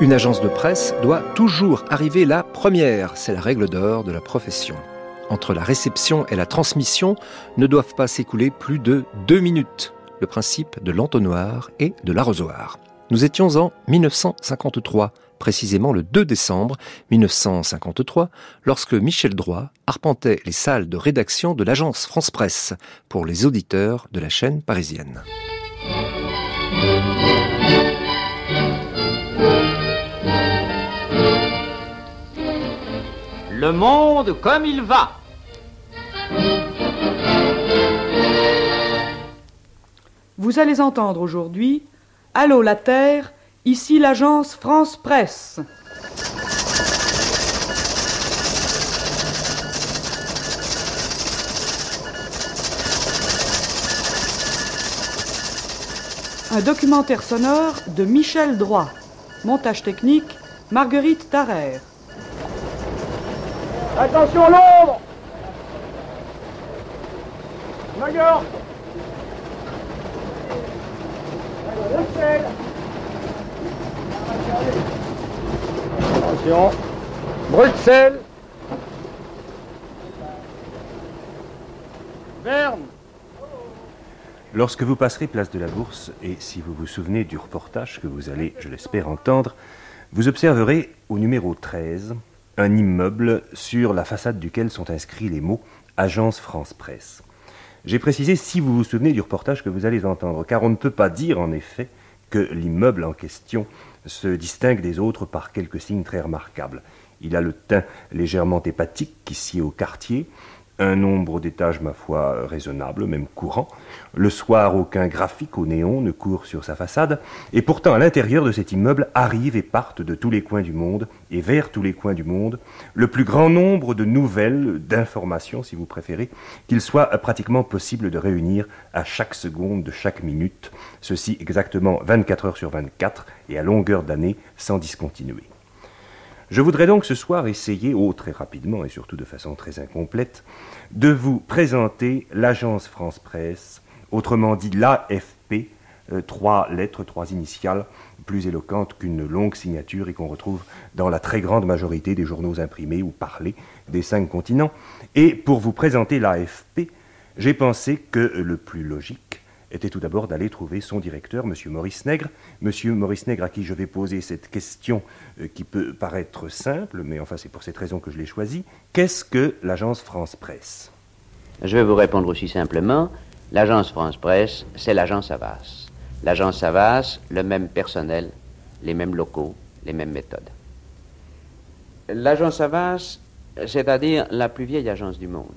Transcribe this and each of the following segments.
Une agence de presse doit toujours arriver la première, c'est la règle d'or de la profession. Entre la réception et la transmission ne doivent pas s'écouler plus de deux minutes, le principe de l'entonnoir et de l'arrosoir. Nous étions en 1953, précisément le 2 décembre 1953, lorsque Michel Droit arpentait les salles de rédaction de l'agence France Presse pour les auditeurs de la chaîne parisienne. Le monde comme il va. Vous allez entendre aujourd'hui Allô la Terre, ici l'agence France Presse. Un documentaire sonore de Michel Droit. Montage technique, Marguerite Tarrer. Attention l'ombre. Bruxelles Attention. Bruxelles. Berne Lorsque vous passerez place de la Bourse, et si vous vous souvenez du reportage que vous allez, je l'espère, entendre, vous observerez au numéro 13 un immeuble sur la façade duquel sont inscrits les mots Agence France Presse. J'ai précisé si vous vous souvenez du reportage que vous allez entendre, car on ne peut pas dire en effet que l'immeuble en question se distingue des autres par quelques signes très remarquables. Il a le teint légèrement hépatique qui sied au quartier, un nombre d'étages, ma foi, raisonnable, même courant. Le soir, aucun graphique au néon ne court sur sa façade, et pourtant à l'intérieur de cet immeuble arrivent et partent de tous les coins du monde, et vers tous les coins du monde, le plus grand nombre de nouvelles, d'informations, si vous préférez, qu'il soit pratiquement possible de réunir à chaque seconde de chaque minute, ceci exactement 24 heures sur 24, et à longueur d'année, sans discontinuer. Je voudrais donc ce soir essayer, oh très rapidement et surtout de façon très incomplète, de vous présenter l'agence France Presse, autrement dit l'AFP, euh, trois lettres, trois initiales, plus éloquentes qu'une longue signature et qu'on retrouve dans la très grande majorité des journaux imprimés ou parlés des cinq continents. Et pour vous présenter l'AFP, j'ai pensé que le plus logique était tout d'abord d'aller trouver son directeur, M. Maurice Nègre. M. Maurice Nègre, à qui je vais poser cette question euh, qui peut paraître simple, mais enfin c'est pour cette raison que je l'ai choisie. Qu'est-ce que l'agence France Presse? Je vais vous répondre aussi simplement. L'agence France Presse, c'est l'agence Havas. L'agence Havas, le même personnel, les mêmes locaux, les mêmes méthodes. L'agence Havas, c'est-à-dire la plus vieille agence du monde,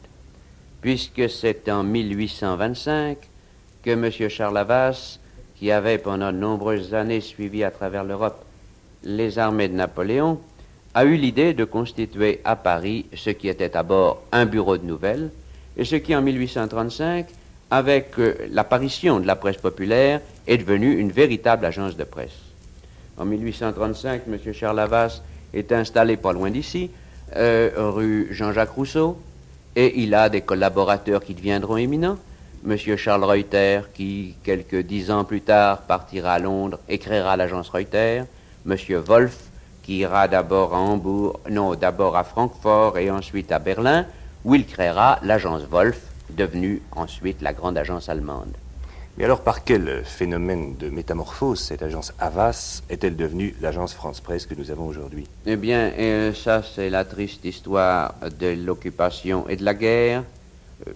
puisque c'est en 1825 que M. Charles Havas, qui avait pendant de nombreuses années suivi à travers l'Europe les armées de Napoléon, a eu l'idée de constituer à Paris ce qui était d'abord un bureau de nouvelles, et ce qui en 1835, avec euh, l'apparition de la presse populaire, est devenu une véritable agence de presse. En 1835, M. Charles Havas est installé pas loin d'ici, euh, rue Jean-Jacques Rousseau, et il a des collaborateurs qui deviendront éminents. Monsieur Charles Reuter, qui, quelques dix ans plus tard, partira à Londres, et créera l'agence Reuter. Monsieur Wolf, qui ira d'abord à Hambourg, non, d'abord à Francfort et ensuite à Berlin, où il créera l'agence Wolf, devenue ensuite la grande agence allemande. Mais alors, par quel phénomène de métamorphose cette agence Havas est-elle devenue l'agence France Presse que nous avons aujourd'hui? Eh bien, euh, ça, c'est la triste histoire de l'occupation et de la guerre.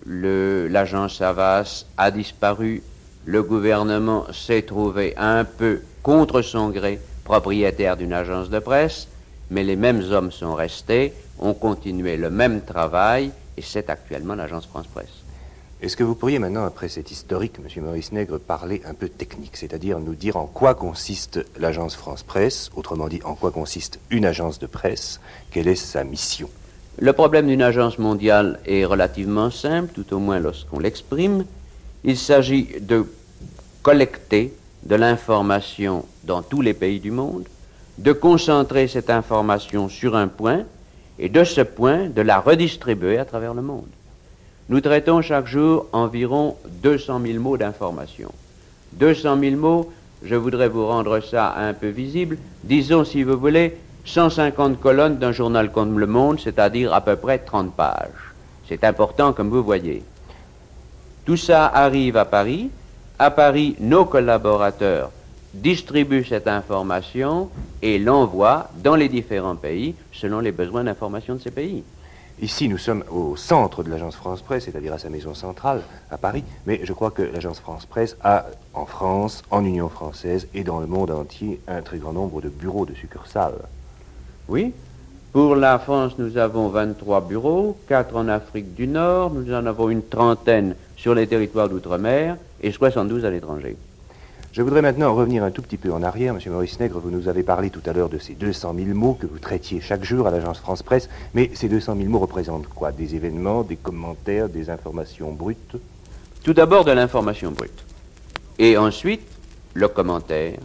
L'agence Havas a disparu. Le gouvernement s'est trouvé un peu contre son gré propriétaire d'une agence de presse, mais les mêmes hommes sont restés, ont continué le même travail, et c'est actuellement l'agence France Presse. Est-ce que vous pourriez maintenant, après cet historique, Monsieur Maurice Nègre, parler un peu technique, c'est-à-dire nous dire en quoi consiste l'agence France Presse, autrement dit en quoi consiste une agence de presse, quelle est sa mission? Le problème d'une agence mondiale est relativement simple, tout au moins lorsqu'on l'exprime. Il s'agit de collecter de l'information dans tous les pays du monde, de concentrer cette information sur un point et de ce point de la redistribuer à travers le monde. Nous traitons chaque jour environ 200 000 mots d'information. 200 000 mots, je voudrais vous rendre ça un peu visible. Disons, si vous voulez, 150 colonnes d'un journal comme Le Monde, c'est-à-dire à peu près 30 pages. C'est important, comme vous voyez. Tout ça arrive à Paris. À Paris, nos collaborateurs distribuent cette information et l'envoient dans les différents pays selon les besoins d'information de ces pays. Ici, nous sommes au centre de l'agence France Presse, c'est-à-dire à sa maison centrale, à Paris, mais je crois que l'agence France Presse a, en France, en Union française et dans le monde entier, un très grand nombre de bureaux de succursales. Oui. Pour la France, nous avons 23 bureaux, 4 en Afrique du Nord, nous en avons une trentaine sur les territoires d'outre-mer et 72 à l'étranger. Je voudrais maintenant revenir un tout petit peu en arrière. Monsieur Maurice Nègre, vous nous avez parlé tout à l'heure de ces 200 000 mots que vous traitiez chaque jour à l'agence France Presse. Mais ces 200 000 mots représentent quoi? Des événements, des commentaires, des informations brutes? Tout d'abord de l'information brute. Et ensuite, le commentaire.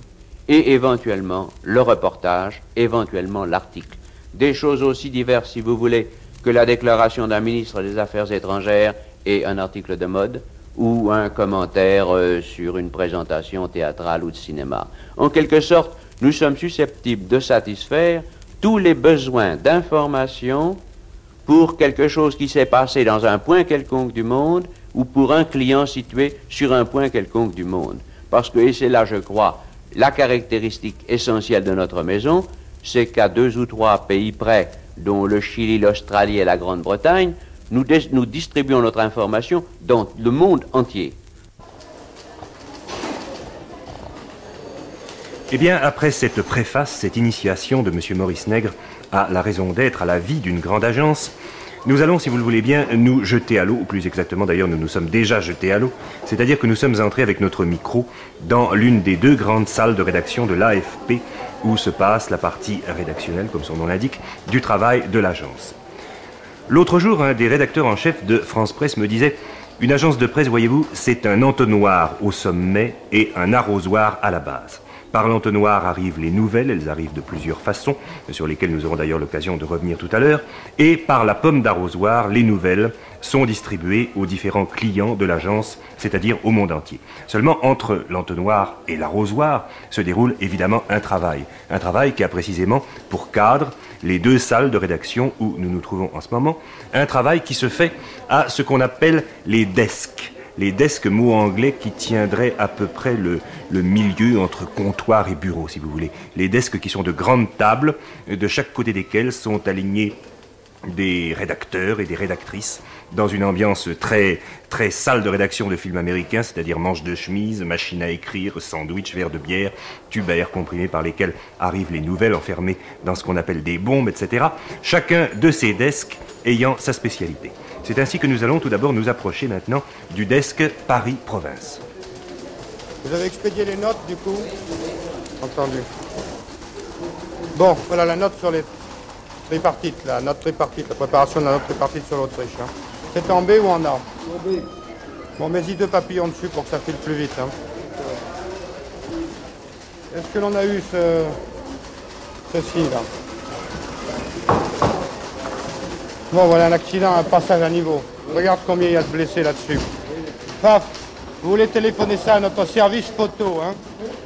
Et éventuellement, le reportage, éventuellement l'article. Des choses aussi diverses, si vous voulez, que la déclaration d'un ministre des Affaires étrangères et un article de mode, ou un commentaire euh, sur une présentation théâtrale ou de cinéma. En quelque sorte, nous sommes susceptibles de satisfaire tous les besoins d'information pour quelque chose qui s'est passé dans un point quelconque du monde ou pour un client situé sur un point quelconque du monde. Parce que, et c'est là, je crois, la caractéristique essentielle de notre maison, c'est qu'à deux ou trois pays près, dont le Chili, l'Australie et la Grande-Bretagne, nous, dis- nous distribuons notre information dans le monde entier. Eh bien, après cette préface, cette initiation de Monsieur Maurice Nègre à la raison d'être, à la vie d'une grande agence, nous allons, si vous le voulez bien, nous jeter à l'eau, ou plus exactement d'ailleurs, nous nous sommes déjà jetés à l'eau, c'est-à-dire que nous sommes entrés avec notre micro dans l'une des deux grandes salles de rédaction de l'AFP, où se passe la partie rédactionnelle, comme son nom l'indique, du travail de l'agence. L'autre jour, un des rédacteurs en chef de France Presse me disait Une agence de presse, voyez-vous, c'est un entonnoir au sommet et un arrosoir à la base. Par l'entonnoir arrivent les nouvelles, elles arrivent de plusieurs façons, sur lesquelles nous aurons d'ailleurs l'occasion de revenir tout à l'heure, et par la pomme d'arrosoir, les nouvelles sont distribuées aux différents clients de l'agence, c'est-à-dire au monde entier. Seulement, entre l'entonnoir et l'arrosoir se déroule évidemment un travail. Un travail qui a précisément pour cadre les deux salles de rédaction où nous nous trouvons en ce moment. Un travail qui se fait à ce qu'on appelle les desks. Les desks, mot anglais qui tiendrait à peu près le, milieu entre comptoir et bureau, si vous voulez. Les desks qui sont de grandes tables, de chaque côté desquelles sont alignés des rédacteurs et des rédactrices dans une ambiance très très salle de rédaction de films américains, c'est-à-dire manches de chemise, machine à écrire, sandwich, verre de bière, tubes à air comprimé par lesquels arrivent les nouvelles enfermées dans ce qu'on appelle des bombes, etc. Chacun de ces desks ayant sa spécialité. C'est ainsi que nous allons tout d'abord nous approcher maintenant du desk Paris-Province. Vous avez expédié les notes du coup Entendu. Bon, voilà la note sur les tripartites, la note tripartite, la préparation de la note tripartite sur l'Autriche. hein. C'est en B ou en A Bon, mets-y deux papillons dessus pour que ça file plus vite. hein. Est-ce que l'on a eu ce... ceci là? Bon, voilà un accident, un passage à niveau. Regarde combien il y a de blessés là-dessus. Paf Vous voulez téléphoner ça à notre service photo, hein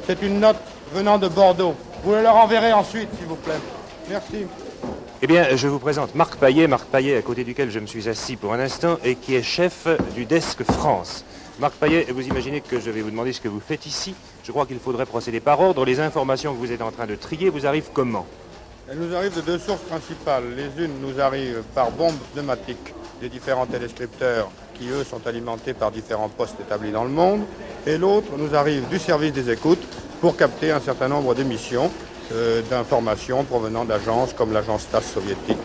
C'est une note venant de Bordeaux. Vous le leur enverrez ensuite, s'il vous plaît. Merci. Eh bien, je vous présente Marc Paillet, Marc Paillet à côté duquel je me suis assis pour un instant et qui est chef du desk France. Marc Paillet, vous imaginez que je vais vous demander ce que vous faites ici. Je crois qu'il faudrait procéder par ordre. Les informations que vous êtes en train de trier vous arrivent comment? Elles nous arrivent de deux sources principales. Les unes nous arrivent par bombes pneumatiques des différents téléscripteurs qui, eux, sont alimentés par différents postes établis dans le monde. Et l'autre nous arrive du service des écoutes pour capter un certain nombre d'émissions euh, d'informations provenant d'agences comme l'agence TAS soviétique,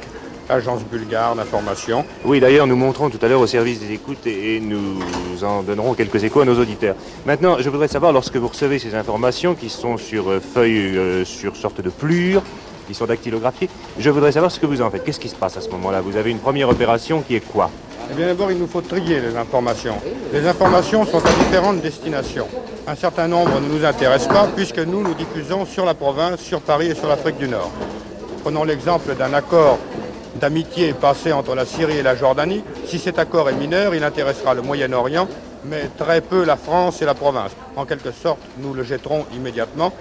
l'agence bulgare d'information. Oui, d'ailleurs, nous montrons tout à l'heure au service des écoutes et, et nous en donnerons quelques échos à nos auditeurs. Maintenant, je voudrais savoir, lorsque vous recevez ces informations qui sont sur euh, feuilles, euh, sur sorte de plures, qui sont dactylographiées, je voudrais savoir ce que vous en faites. Qu'est-ce qui se passe à ce moment-là? Vous avez une première opération qui est quoi? Eh bien d'abord, il nous faut trier les informations. Les informations sont à différentes destinations. Un certain nombre ne nous intéressent pas puisque nous, nous diffusons sur la province, sur Paris et sur l'Afrique du Nord. Prenons l'exemple d'un accord d'amitié passé entre la Syrie et la Jordanie. Si cet accord est mineur, il intéressera le Moyen-Orient, mais très peu la France et la province. En quelque sorte, nous le jetterons immédiatement.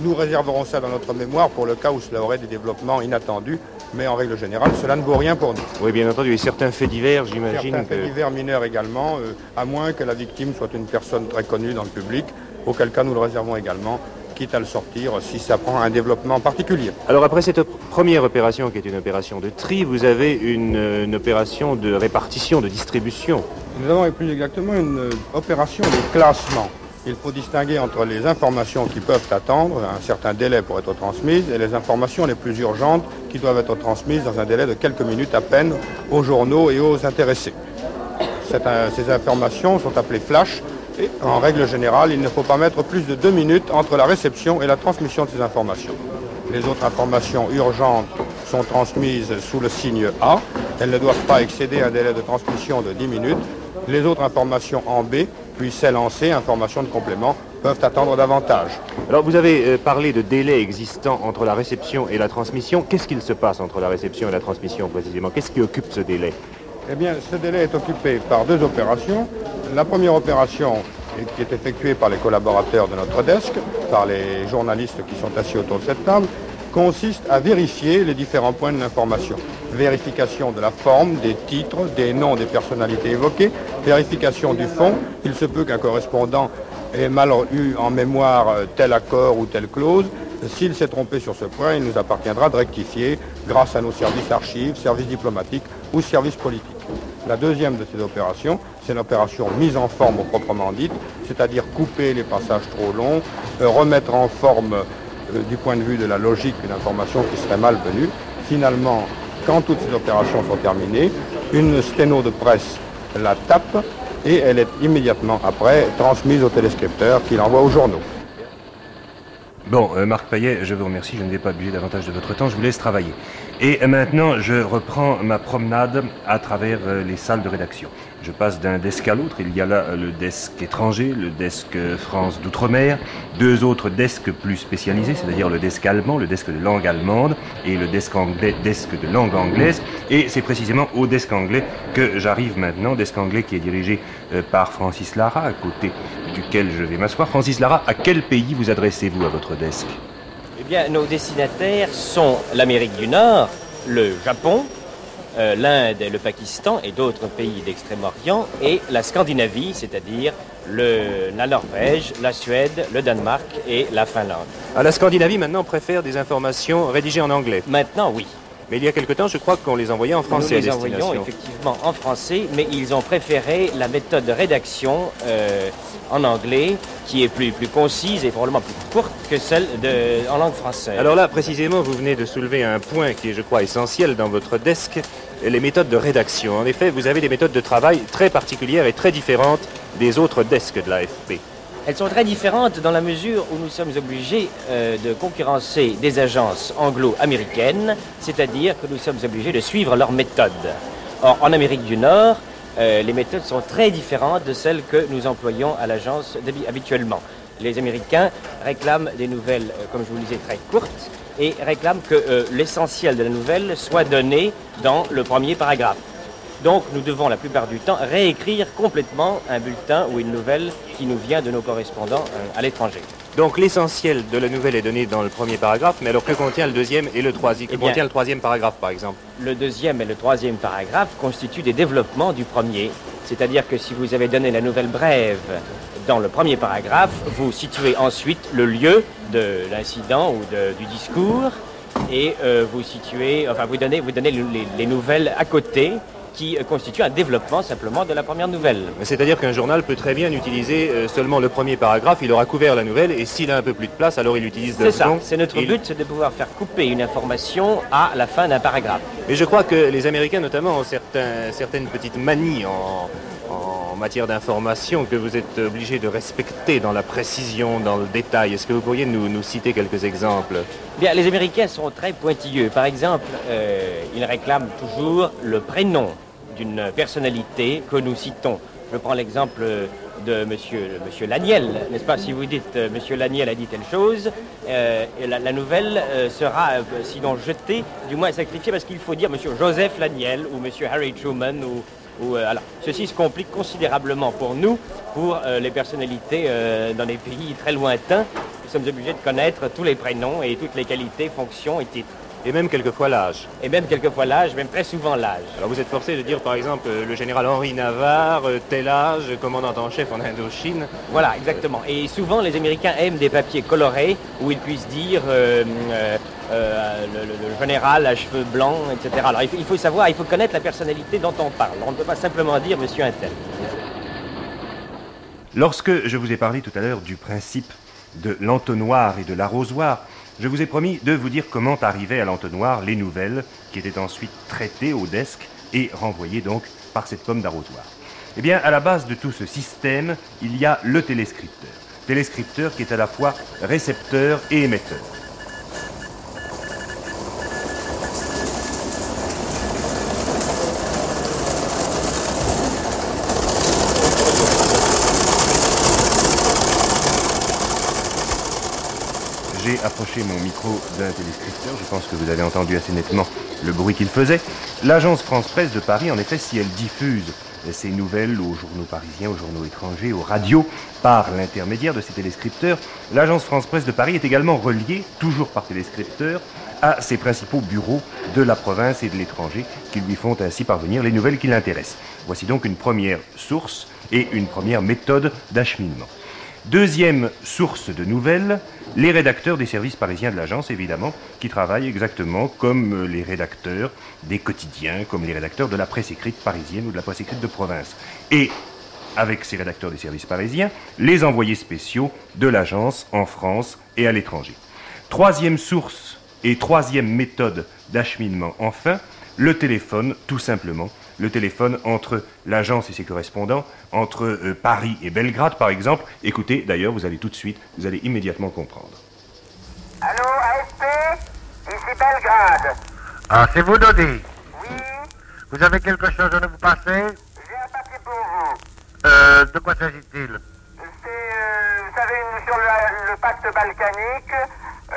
Nous réserverons ça dans notre mémoire pour le cas où cela aurait des développements inattendus, mais en règle générale, cela ne vaut rien pour nous. Oui, bien entendu, et certains faits divers, j'imagine Certains que... faits divers mineurs également, euh, à moins que la victime soit une personne très connue dans le public, auquel cas nous le réservons également, quitte à le sortir si ça prend un développement particulier. Alors après cette op- première opération qui est une opération de tri, vous avez une, euh, une opération de répartition, de distribution. Nous avons plus exactement une euh, opération de classement. Il faut distinguer entre les informations qui peuvent attendre un certain délai pour être transmises et les informations les plus urgentes qui doivent être transmises dans un délai de quelques minutes à peine aux journaux et aux intéressés. Euh, ces informations sont appelées flash et en règle générale, il ne faut pas mettre plus de deux minutes entre la réception et la transmission de ces informations. Les autres informations urgentes sont transmises sous le signe A. Elles ne doivent pas excéder un délai de transmission de 10 minutes. Les autres informations en B, puis celles en C, informations de complément, peuvent attendre davantage. Alors vous avez euh, parlé de délai existant entre la réception et la transmission. Qu'est-ce qu'il se passe entre la réception et la transmission précisément? Qu'est-ce qui occupe ce délai? Eh bien, ce délai est occupé par deux opérations. La première opération, qui est effectuée par les collaborateurs de notre desk, par les journalistes qui sont assis autour de cette table, consiste à vérifier les différents points de l'information. Vérification de la forme, des titres, des noms des personnalités évoquées, vérification du fond. Il se peut qu'un correspondant ait mal eu en mémoire euh, tel accord ou telle clause. S'il s'est trompé sur ce point, il nous appartiendra de rectifier grâce à nos services archives, services diplomatiques ou services politiques. La deuxième de ces opérations, c'est l'opération mise en forme proprement dite, c'est-à-dire couper les passages trop longs, euh, remettre en forme euh, du point de vue de la logique une information qui serait malvenue. Finalement, quand toutes ces opérations sont terminées, une sténo de presse la tape et elle est immédiatement après transmise au téléscripteur qui l'envoie aux journaux. Bon, euh, Marc Payet, je vous remercie, je ne vais pas abuser davantage de votre temps, je vous laisse travailler. Et maintenant, je reprends ma promenade à travers euh, les salles de rédaction. Je passe d'un desk à l'autre, il y a là euh, le desk étranger, le desk euh, France d'outre-mer, deux autres desks plus spécialisés, c'est-à-dire le desk allemand, le desk de langue allemande et le desk anglais, desk de langue anglaise. Et c'est précisément au desk anglais que j'arrive maintenant, desk anglais qui est dirigé euh, par Francis Lara, à côté duquel je vais m'asseoir. Francis Lara, à quel pays vous adressez-vous à votre desk? Eh bien, nos destinataires sont l'Amérique du Nord, le Japon, euh, l'Inde, le Pakistan et d'autres pays d'Extrême-Orient, et la Scandinavie, c'est-à-dire la Norvège, la Suède, le Danemark et la Finlande. À la Scandinavie, maintenant, préfère des informations rédigées en anglais. Maintenant, oui. Mais il y a quelque temps, je crois qu'on les envoyait en français Nous à les envoyons destination. effectivement en français, mais ils ont préféré la méthode de rédaction euh, en anglais, qui est plus, plus concise et probablement plus courte que celle de, en langue française. Alors là, précisément, vous venez de soulever un point qui est, je crois, essentiel dans votre desk, les méthodes de rédaction. En effet, vous avez des méthodes de travail très particulières et très différentes des autres desks de l'AFP. Elles sont très différentes dans la mesure où nous sommes obligés euh, de concurrencer des agences anglo-américaines, c'est-à-dire que nous sommes obligés de suivre leurs méthodes. Or, en Amérique du Nord, euh, les méthodes sont très différentes de celles que nous employons à l'agence habituellement. Les Américains réclament des nouvelles, euh, comme je vous le disais, très courtes et réclament que l'essentiel de la nouvelle soit donné dans le premier paragraphe. Donc nous devons la plupart du temps réécrire complètement un bulletin ou une nouvelle qui nous vient de nos correspondants euh, à l'étranger. Donc l'essentiel de la nouvelle est donné dans le premier paragraphe, mais alors que contient le deuxième et le troisième Que Eh bien- contient le troisième paragraphe par exemple? Le deuxième et le troisième paragraphe constituent des développements du premier. C'est-à-dire que si vous avez donné la nouvelle brève dans le premier paragraphe, vous situez ensuite le lieu de l'incident ou de- du discours et euh, vous situez, enfin vous donnez, vous donnez le- les, les nouvelles à côté qui constituent un développement simplement de la première nouvelle. C'est-à-dire qu'un journal peut très bien utiliser euh, seulement le premier paragraphe, il aura couvert la nouvelle, et s'il a un peu plus de place, alors il utilise le second. c'est notre Il- but, c'est de pouvoir faire couper une information à la fin d'un paragraphe. Mais je crois que les Américains notamment ont certains- certaines petites manies en, en matière d'information que vous êtes obligé de respecter dans la précision, dans le détail. Est-ce que vous pourriez nous, nous citer quelques exemples? Bien, les Américains sont très pointilleux. Par exemple, euh, ils réclament toujours le prénom d'une personnalité que nous citons. Je prends l'exemple de Monsieur, monsieur Laniel, n'est-ce pas? Si vous dites euh, Monsieur Laniel a dit telle chose, euh, la, nouvelle euh, sera euh, sinon jetée, du moins sacrifiée, parce qu'il faut dire Monsieur Joseph Laniel ou Monsieur Harry Truman ou alors, ceci se complique considérablement pour nous, pour les personnalités dans des pays très lointains. Nous sommes obligés de connaître tous les prénoms et toutes les qualités, fonctions et titres. Et même quelquefois l'âge. Et même quelquefois l'âge, même très souvent l'âge. Alors vous êtes forcé de dire par exemple euh, le général Henri Navarre, euh, tel âge, commandant en chef en Indochine. Voilà, exactement. Et souvent, les Américains aiment des papiers colorés où ils puissent dire euh, euh, euh, le, le- le général à cheveux blancs, etc. Alors, il faut, il faut savoir, il faut connaître la personnalité dont on parle. On ne peut pas simplement dire Monsieur Intel. Lorsque je vous ai parlé tout à l'heure du principe de l'entonnoir et de l'arrosoir, je vous ai promis de vous dire comment arrivaient à l'entonnoir les nouvelles qui étaient ensuite traitées au desk et renvoyées donc par cette pomme d'arrosoir. Eh bien, à la base de tout ce système, il y a le téléscripteur. Téléscripteur qui est à la fois récepteur et émetteur. J'ai approché mon micro d'un téléscripteur, je pense que vous avez entendu assez nettement le bruit qu'il faisait. L'agence France-Presse de Paris, en effet, si elle diffuse ces nouvelles aux journaux parisiens, aux journaux étrangers, aux radios, par l'intermédiaire de ces téléscripteurs, l'agence France-Presse de Paris est également reliée, toujours par téléscripteur, à ses principaux bureaux de la province et de l'étranger, qui lui font ainsi parvenir les nouvelles qui l'intéressent. Voici donc une première source et une première méthode d'acheminement. Deuxième source de nouvelles, les rédacteurs des services parisiens de l'agence, évidemment, qui travaillent exactement comme euh, les rédacteurs des quotidiens, comme les rédacteurs de la presse écrite parisienne ou de la presse écrite de province. Et avec ces rédacteurs des services parisiens, les envoyés spéciaux de l'agence en France et à l'étranger. Troisième source et troisième méthode d'acheminement, enfin, le téléphone, tout simplement. Le téléphone entre l'agence et ses correspondants, entre euh, Paris et Belgrade, par exemple. Écoutez, d'ailleurs, vous allez tout de suite, vous allez immédiatement comprendre. Allô, ASP Ici Belgrade. Ah, c'est vous, Dodi? Oui, Vous avez quelque chose à nous passer? J'ai un papier pour vous. Euh, de quoi s'agit-il? C'est, euh, vous savez, sur le, le pacte balkanique. Euh,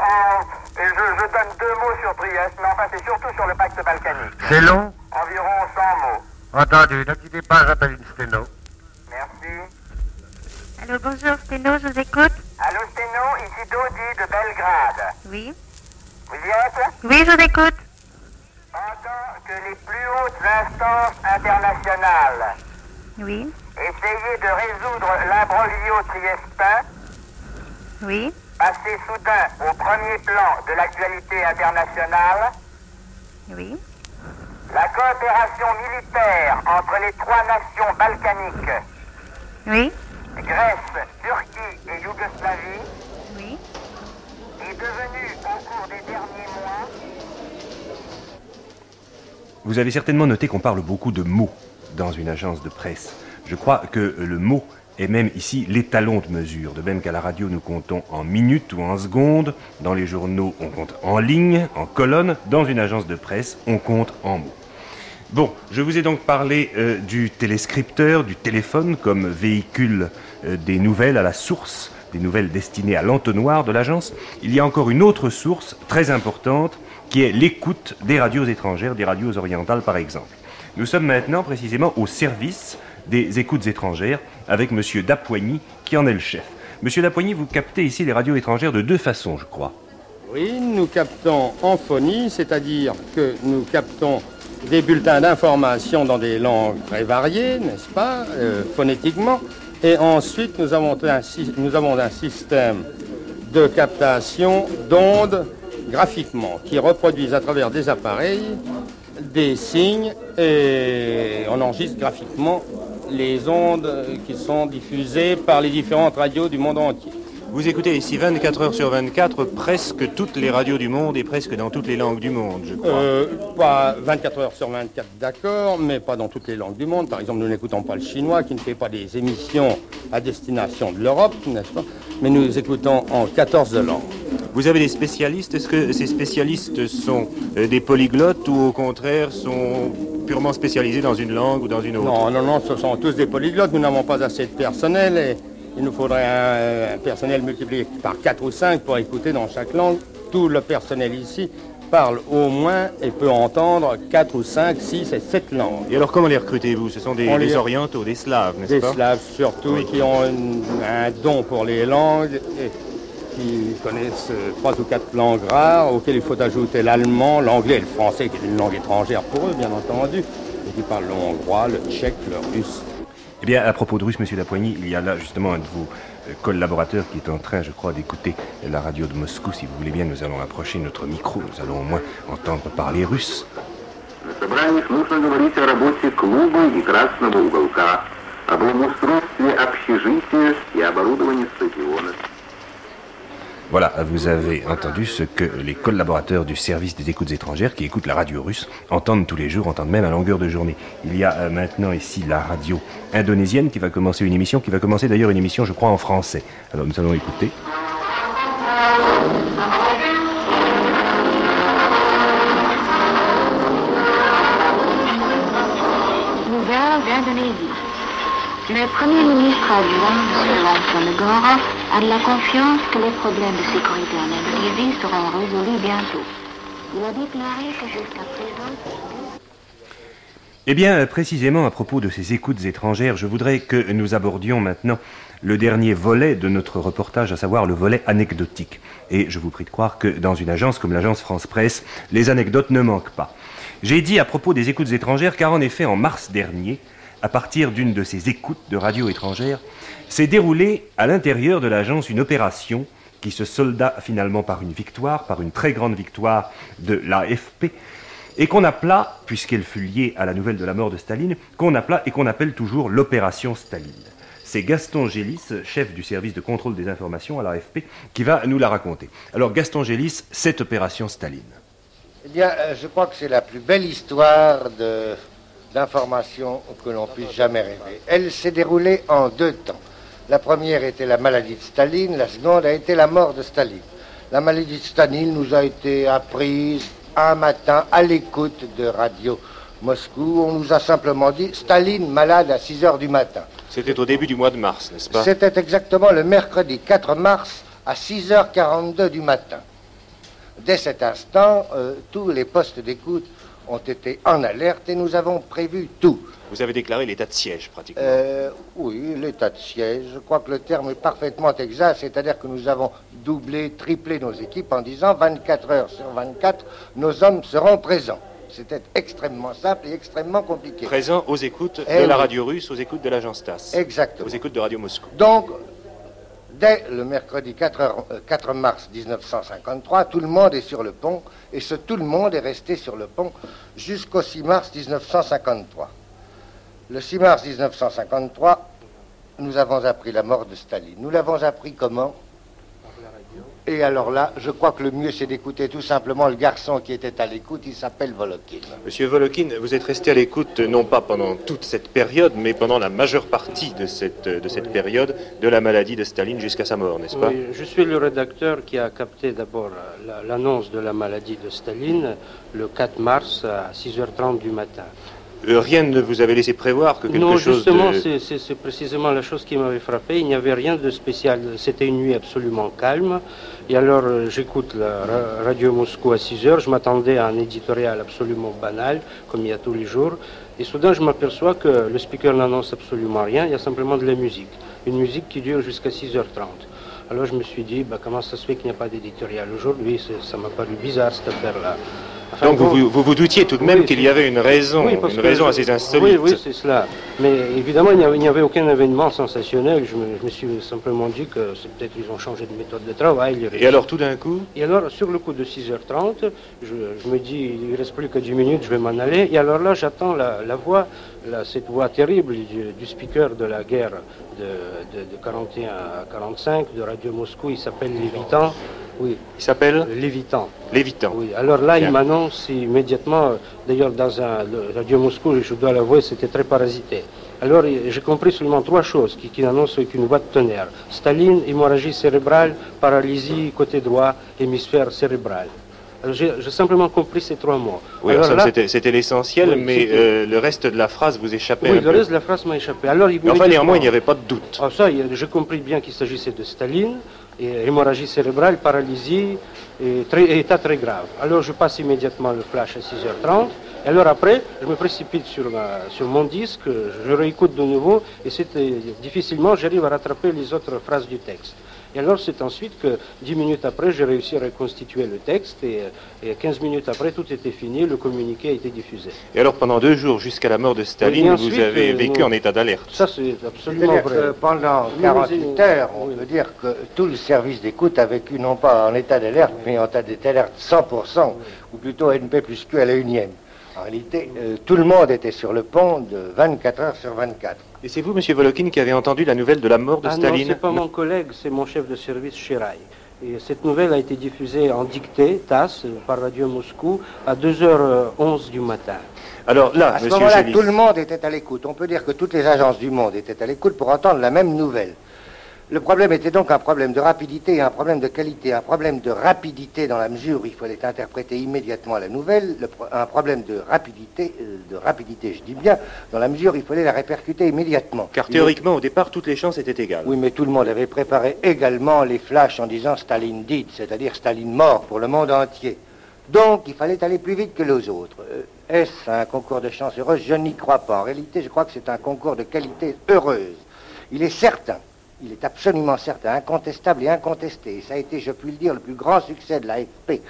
en, et je, je donne deux mots sur Trieste, mais enfin, c'est surtout sur le pacte balkanique. C'est long Environ 100 mots. Entendu, ne quittez pas, j'appelle une sténo. Merci. Allô, bonjour, Sténo, je vous écoute. Allô, Sténo, ici Dodi de Belgrade. Oui. Vous y êtes? Oui, je vous écoute. Pendant que les plus hautes instances internationales Oui. essayaient de résoudre l'imbroglio triestin, Oui. Passé soudain au premier plan de l'actualité internationale, Oui. la coopération militaire entre les trois nations balkaniques, Oui. Grèce, Turquie et Yougoslavie, Oui. est devenue au cours des derniers mois Vous avez certainement noté qu'on parle beaucoup de mots dans une agence de presse. Je crois que le mot est même ici l'étalon de mesure. De même qu'à la radio, nous comptons en minutes ou en secondes. Dans les journaux, on compte en ligne, en colonne. Dans une agence de presse, on compte en mots. Bon, je vous ai donc parlé euh, du téléscripteur, du téléphone comme véhicule euh, des nouvelles à la source, des nouvelles destinées à l'entonnoir de l'agence. Il y a encore une autre source très importante qui est l'écoute des radios étrangères, des radios orientales par exemple. Nous sommes maintenant précisément au service des écoutes étrangères avec M. Dapoigny qui en est le chef. Monsieur Lapoigny, vous captez ici les radios étrangères de deux façons, je crois. Oui, nous captons en phonie, c'est-à-dire que nous captons des bulletins d'information dans des langues très variées, n'est-ce pas, euh, phonétiquement. Et ensuite, nous avons, un, nous avons un système de captation d'ondes graphiquement qui reproduisent à travers des appareils des signes et on enregistre graphiquement les ondes qui sont diffusées par les différentes radios du monde entier. Vous écoutez ici 24 heures sur 24 presque toutes les radios du monde et presque dans toutes les langues du monde, je crois. Euh, pas 24 heures sur 24, d'accord, mais pas dans toutes les langues du monde. Par exemple, nous n'écoutons pas le chinois qui ne fait pas des émissions à destination de l'Europe, n'est-ce pas Mais nous écoutons en 14 langues. Vous avez des spécialistes? Est-ce que ces spécialistes sont euh, des polyglottes ou au contraire sont purement spécialisés dans une langue ou dans une autre? Non, non, non, ce sont tous des polyglottes. Nous n'avons pas assez de personnel et il nous faudrait un, personnel multiplié par 4 ou 5 pour écouter dans chaque langue. Tout le personnel ici parle au moins et peut entendre 4 ou 5, 6 et 7 langues. Et alors comment les recrutez-vous? Ce sont des, orientaux, des slaves, n'est-ce pas? Des slaves surtout, qui ont un don pour les langues et qui connaissent trois ou quatre langues rares, auxquelles il faut ajouter l'allemand, l'anglais et le français, qui est une langue étrangère pour eux, bien entendu, et qui parlent le hongrois, le tchèque, le russe. Eh bien, à propos de russe, monsieur Lapoigny, il y a là justement un de vos euh, collaborateurs qui est en train, je crois, d'écouter la radio de Moscou. Si vous voulez bien, nous allons approcher notre micro. Nous allons au moins entendre parler russe. Voilà, vous avez entendu ce que les collaborateurs du service des écoutes étrangères qui écoutent la radio russe entendent tous les jours, entendent même à longueur de journée. Il y a euh, maintenant ici la radio indonésienne qui va commencer une émission, qui va commencer d'ailleurs une émission, je crois, en français. Alors nous allons écouter. Le Premier ministre adjoint, M. a de la confiance que les problèmes de sécurité en Indonésie seront résolus bientôt. Il a déclaré que jusqu'à présent... Eh bien, précisément à propos de ces écoutes étrangères, je voudrais que nous abordions maintenant le dernier volet de notre reportage, à savoir le volet anecdotique. Et je vous prie de croire que dans une agence comme l'agence France Presse, les anecdotes ne manquent pas. J'ai dit à propos des écoutes étrangères, car en effet, en mars dernier, à partir d'une de ces écoutes de radio étrangère, s'est déroulée à l'intérieur de l'agence une opération qui se solda finalement par une victoire, par une très grande victoire de l'AFP, et qu'on appela, puisqu'elle fut liée à la nouvelle de la mort de Staline, qu'on appela et qu'on appelle toujours l'opération Staline. C'est Gaston Gélis, chef du service de contrôle des informations à l'AFP, qui va nous la raconter. Alors Gaston Gélis, cette opération Staline. Eh bien, euh, je crois que c'est la plus belle histoire de d'informations que l'on puisse jamais rêver. Elle s'est déroulée en deux temps. La première était la maladie de Staline, la seconde a été la mort de Staline. La maladie de Staline nous a été apprise un matin à l'écoute de Radio Moscou. On nous a simplement dit Staline malade à 6 heures du matin. C'était au début du mois de mars, n'est-ce pas? C'était exactement le mercredi 4 mars à 6h42 du matin. Dès cet instant, euh, tous les postes d'écoute ont été en alerte et nous avons prévu tout. Vous avez déclaré l'état de siège, pratiquement. Euh, oui, l'état de siège. Je crois que le terme est parfaitement exact, c'est-à-dire que nous avons doublé, triplé nos équipes en disant 24 heures sur 24, nos hommes seront présents. C'était extrêmement simple et extrêmement compliqué. Présents aux écoutes de eh la radio russe, aux écoutes de l'agence TAS. Exactement. Aux écoutes de Radio Moscou. Donc, Dès le mercredi 4, 4, euh, mars 1953, tout le monde est sur le pont, et ce tout le monde est resté sur le pont jusqu'au 6 mars 1953. Le 6 mars 1953, nous avons appris la mort de Staline. Nous l'avons appris comment? Et alors là, je crois que le mieux, c'est d'écouter tout simplement le garçon qui était à l'écoute. Il s'appelle Volokin. Monsieur Volokin, vous êtes resté à l'écoute non pas pendant toute cette période, mais pendant la majeure partie de cette, de cette période de la maladie de Staline jusqu'à sa mort, n'est-ce pas Oui, je suis le rédacteur qui a capté d'abord l'annonce de la maladie de Staline le 4 mars à 6h30 du matin. Euh, rien ne vous avait laissé prévoir que quelque non, chose justement, c'est précisément la chose qui m'avait frappé. Il n'y avait rien de spécial. C'était une nuit absolument calme. Et alors, euh, j'écoute la radio Moscou à 6 heures. Je m'attendais à un éditorial absolument banal, comme il y a tous les jours. Et soudain, je m'aperçois que le speaker n'annonce absolument rien. Il y a simplement de la musique. une musique qui dure jusqu'à 6h30. Alors je me suis dit, bah, comment ça se fait qu'il n'y a pas d'éditorial aujourd'hui? Ça m'a paru bizarre cette affaire-là. Enfin, Donc vous, vous, doutiez tout de même Oui, qu'il y avait une raison, oui, une raison je- assez insolite. Oui, oui, c'est cela. Mais évidemment, il n'y avait, aucun événement sensationnel. Je me, je me suis simplement dit que c'est peut-être qu'ils ont changé de méthode de travail. Et alors tout d'un coup, Et alors, sur le coup de 6h30, je, je me dis, il ne reste plus que 10 minutes, je vais m'en aller. Et alors là, j'attends la, la voix, la- cette voix terrible du, du speaker de la guerre de, de, de 41 à 45 de Radio Moscou. Il s'appelle Lévitan. Oui. Il s'appelle Lévitan. Lévitan. Oui. Alors là, Bien. il m'annonce immédiatement, d'ailleurs, dans un le Radio Moscou, je dois l'avouer, c'était très parasité. Alors, j'ai compris seulement trois choses qui, qui n'annoncent qu'une voix de tonnerre. Staline, hémorragie cérébrale, paralysie côté droit, hémisphère cérébral. Alors, j'ai simplement compris ces trois mots. oui, c'était l'essentiel, Oui, mais euh, le reste de la phrase vous échappait Oui, un le peu. reste de la phrase m'a échappé. Alors, il Mais enfin, néanmoins, il n'y avait pas de doute. Ah, ça, j'ai compris bien qu'il s'agissait de Staline, et hémorragie cérébrale, paralysie, et état très grave. Alors je passe immédiatement le flash à 6h30, et alors après, je me précipite sur, sur mon disque, je réécoute de nouveau, et c'était difficilement, j'arrive à rattraper les autres phrases du texte. Et alors c'est ensuite que, 10 minutes après, j'ai réussi à reconstituer le texte, et, et 15 minutes après, tout était fini, le communiqué a été diffusé. Et alors pendant deux jours, jusqu'à la mort de Staline, ensuite, vous avez euh, vécu nous- en état d'alerte. Ça, c'est absolument vrai. que pendant Oui, 48 oui, heures, on peut dire que tout le service d'écoute a vécu non pas en état d'alerte, mais en état d'alerte 100%, ou plutôt NP plus Q à la unième. En réalité, euh, tout le monde était sur le pont de 24 heures sur 24. Et c'est vous, Monsieur Volokin, qui avez entendu la nouvelle de la mort de Ah non, Staline c'est pas mon collègue, c'est mon chef de service Chiraï. Et cette nouvelle a été diffusée en dictée, TASS, euh, par Radio Moscou, à 2h11 du matin. Alors là, À ce Monsieur moment-là, Gélis, tout le monde était à l'écoute. On peut dire que toutes les agences du monde étaient à l'écoute pour entendre la même nouvelle. Le problème était donc un problème de rapidité et un problème de qualité. Un problème de rapidité dans la mesure où il fallait interpréter immédiatement la nouvelle. Le pro- un problème de rapidité, euh, de rapidité, je dis bien, dans la mesure où il fallait la répercuter immédiatement. car Il- théoriquement, au départ, toutes les chances étaient égales. oui, mais tout le monde avait préparé également les flashs en disant Staline dit, c'est-à-dire Staline mort pour le monde entier. Donc, il fallait aller plus vite que les autres. Euh, Est-ce un concours de chance heureuse? Je n'y crois pas. En réalité, je crois que c'est un concours de qualité heureuse. Il est certain, il est absolument certain, incontestable et incontesté, et ça a été, je puis le dire, le plus grand succès de l'AFP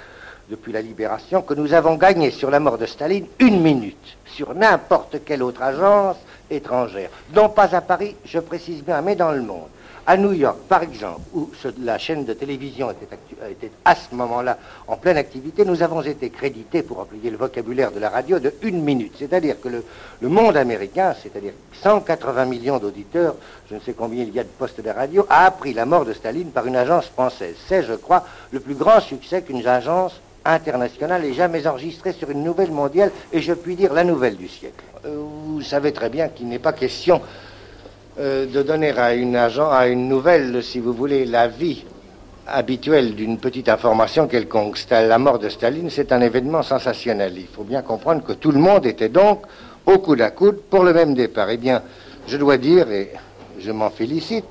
depuis la libération, que nous avons gagné sur la mort de Staline une minute sur n'importe quelle autre agence étrangère. Non pas à Paris, je précise bien, mais dans le monde. À New York, par exemple, où la chaîne de télévision était, à ce moment-là en pleine activité, nous avons été crédités, pour employer le vocabulaire de la radio, de une minute. C'est-à-dire que le, le monde américain, c'est-à-dire 180 millions d'auditeurs, je ne sais combien il y a de postes de radio, a appris la mort de Staline par une agence française. C'est, je crois, le plus grand succès qu'une agence internationale ait jamais enregistré sur une nouvelle mondiale, et je puis dire la nouvelle du siècle. Euh, vous savez très bien qu'il n'est pas question euh, de donner à une agent, à une nouvelle, si vous voulez, la vie habituelle d'une petite information quelconque. La mort de Staline, c'est un événement sensationnel. Il faut bien comprendre que tout le monde était donc au coude à coude pour le même départ. Eh bien, je dois dire, et je m'en félicite,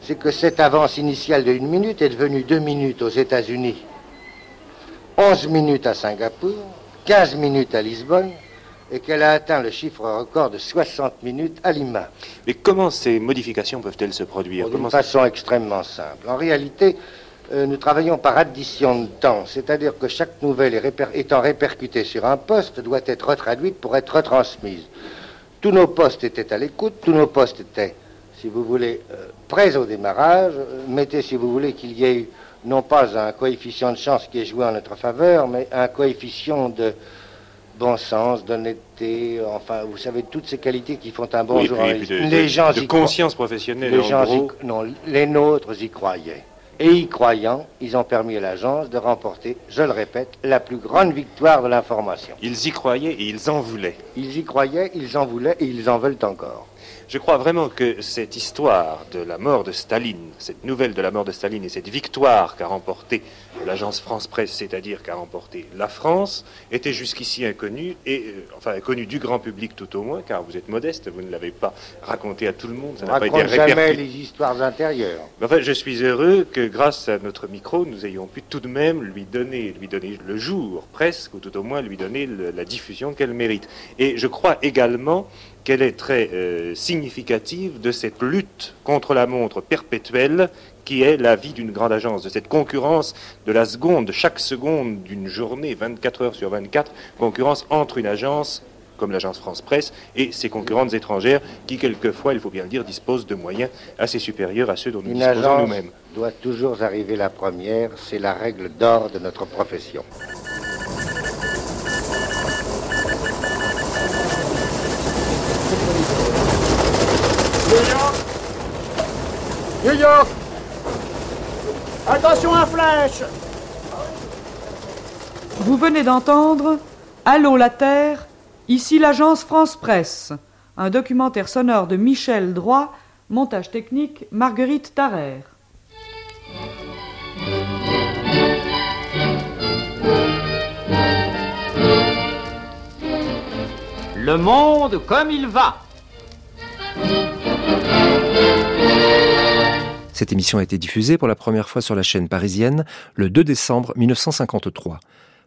c'est que cette avance initiale de une minute est devenue deux minutes aux États-Unis, 11 minutes à Singapour, 15 minutes à Lisbonne, et qu'elle a atteint le chiffre record de 60 minutes à Lima. Mais comment ces modifications peuvent-elles se produire? D'une façon extrêmement simple. En réalité, euh, nous travaillons par addition de temps, c'est-à-dire que chaque nouvelle réper- étant répercutée sur un poste doit être retraduite pour être retransmise. Tous nos postes étaient à l'écoute, tous nos postes étaient, si vous voulez, euh, prêts au démarrage. Euh, mettez, si vous voulez, qu'il y ait eu non pas un coefficient de chance qui est joué en notre faveur, mais un coefficient de bon sens, d'honnêteté, enfin, vous savez, toutes ces qualités qui font un bon Oui, journaliste. puis de- de- les gens de y croient. conscience professionnelle, Les en gens y- non, les nôtres y croyaient. Et y croyant, ils ont permis à l'agence de remporter, je le répète, la plus grande victoire de l'information. Ils y croyaient et ils en voulaient. Ils y croyaient, ils en voulaient et ils en veulent encore. Je crois vraiment que cette histoire de la mort de Staline, cette nouvelle de la mort de Staline et cette victoire qu'a remportée l'agence France Presse, c'est-à-dire qu'a remporté la France, était jusqu'ici inconnue, et euh, enfin inconnue du grand public tout au moins, car vous êtes modeste, vous ne l'avez pas raconté à tout le monde, ça n'a pas été jamais les histoires intérieures. Enfin, je suis heureux que grâce à notre micro, nous ayons pu tout de même lui donner, lui donner le jour presque, ou tout au moins lui donner le- la diffusion qu'elle mérite. Et je crois également qu'elle est très euh, significative de cette lutte contre la montre perpétuelle qui est la vie d'une grande agence, de cette concurrence de la seconde, chaque seconde d'une journée, 24 heures sur 24, concurrence entre une agence comme l'agence France Presse et ses concurrentes étrangères qui, quelquefois, il faut bien le dire, disposent de moyens assez supérieurs à ceux dont nous Une disposons agence nous-mêmes. doit toujours arriver la première, c'est la règle d'or de notre profession. New York Attention à flèche Vous venez d'entendre Allô la Terre, ici l'agence France Presse, un documentaire sonore de Michel Droit, montage technique Marguerite Tarrer. Le monde comme il va. Cette émission a été diffusée pour la première fois sur la chaîne parisienne le 2 décembre 1953.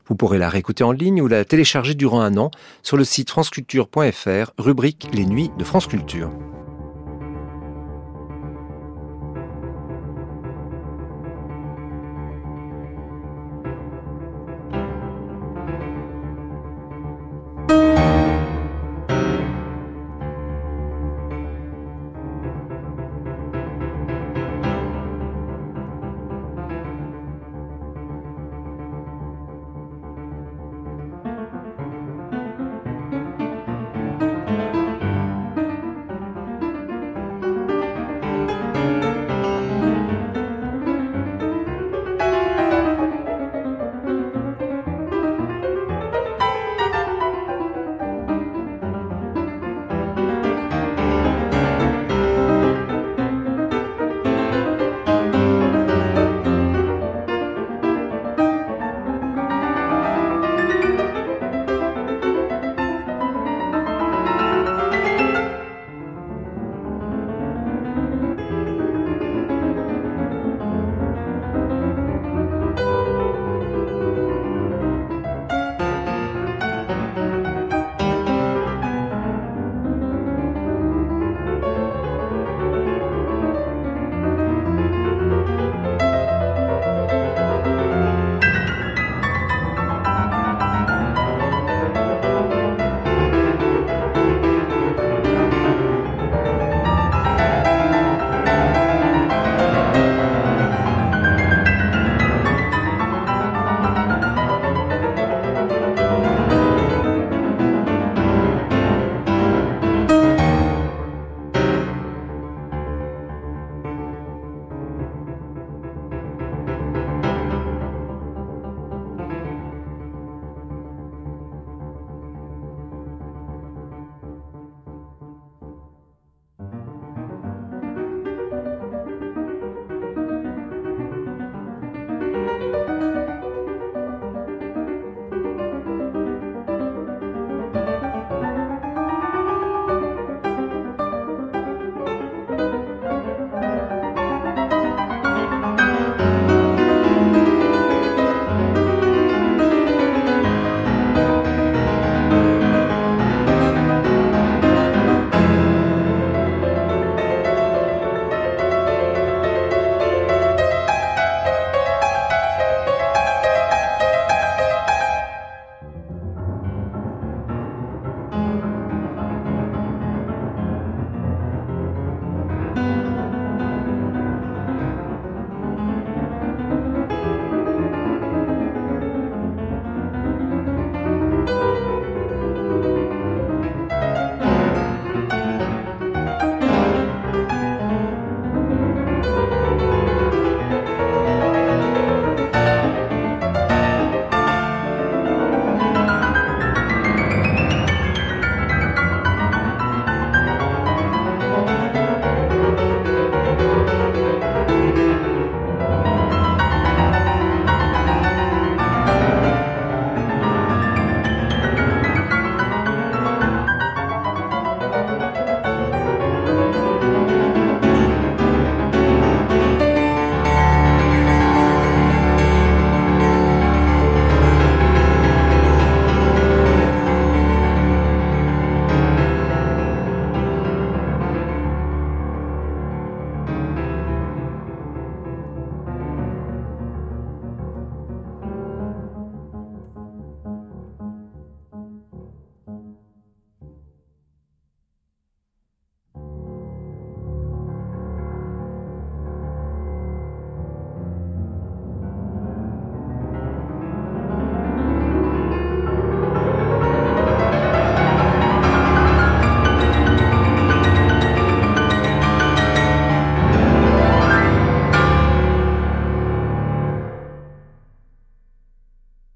Vous pourrez la réécouter en ligne ou la télécharger durant un an sur le site franceculture.fr, rubrique Les Nuits de France Culture.